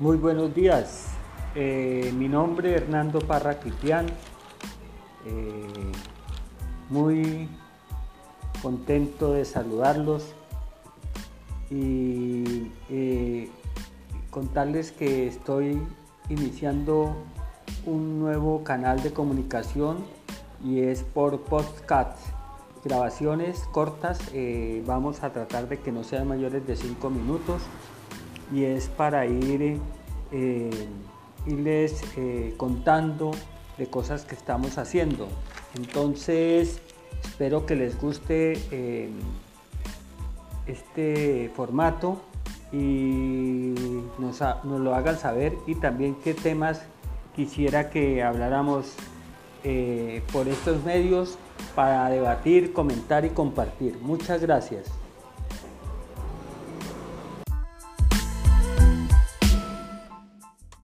Muy buenos días. Eh, mi nombre es Hernando Parra Cristian. Eh, muy contento de saludarlos y eh, contarles que estoy iniciando un nuevo canal de comunicación y es por podcast grabaciones cortas vamos a tratar de que no sean mayores de 5 minutos y es para ir eh, irles eh, contando de cosas que estamos haciendo. Entonces, espero que les guste eh, este formato y nos, nos, lo hagan saber y también qué temas quisiera que habláramos por estos medios para debatir, comentar y compartir. Muchas gracias.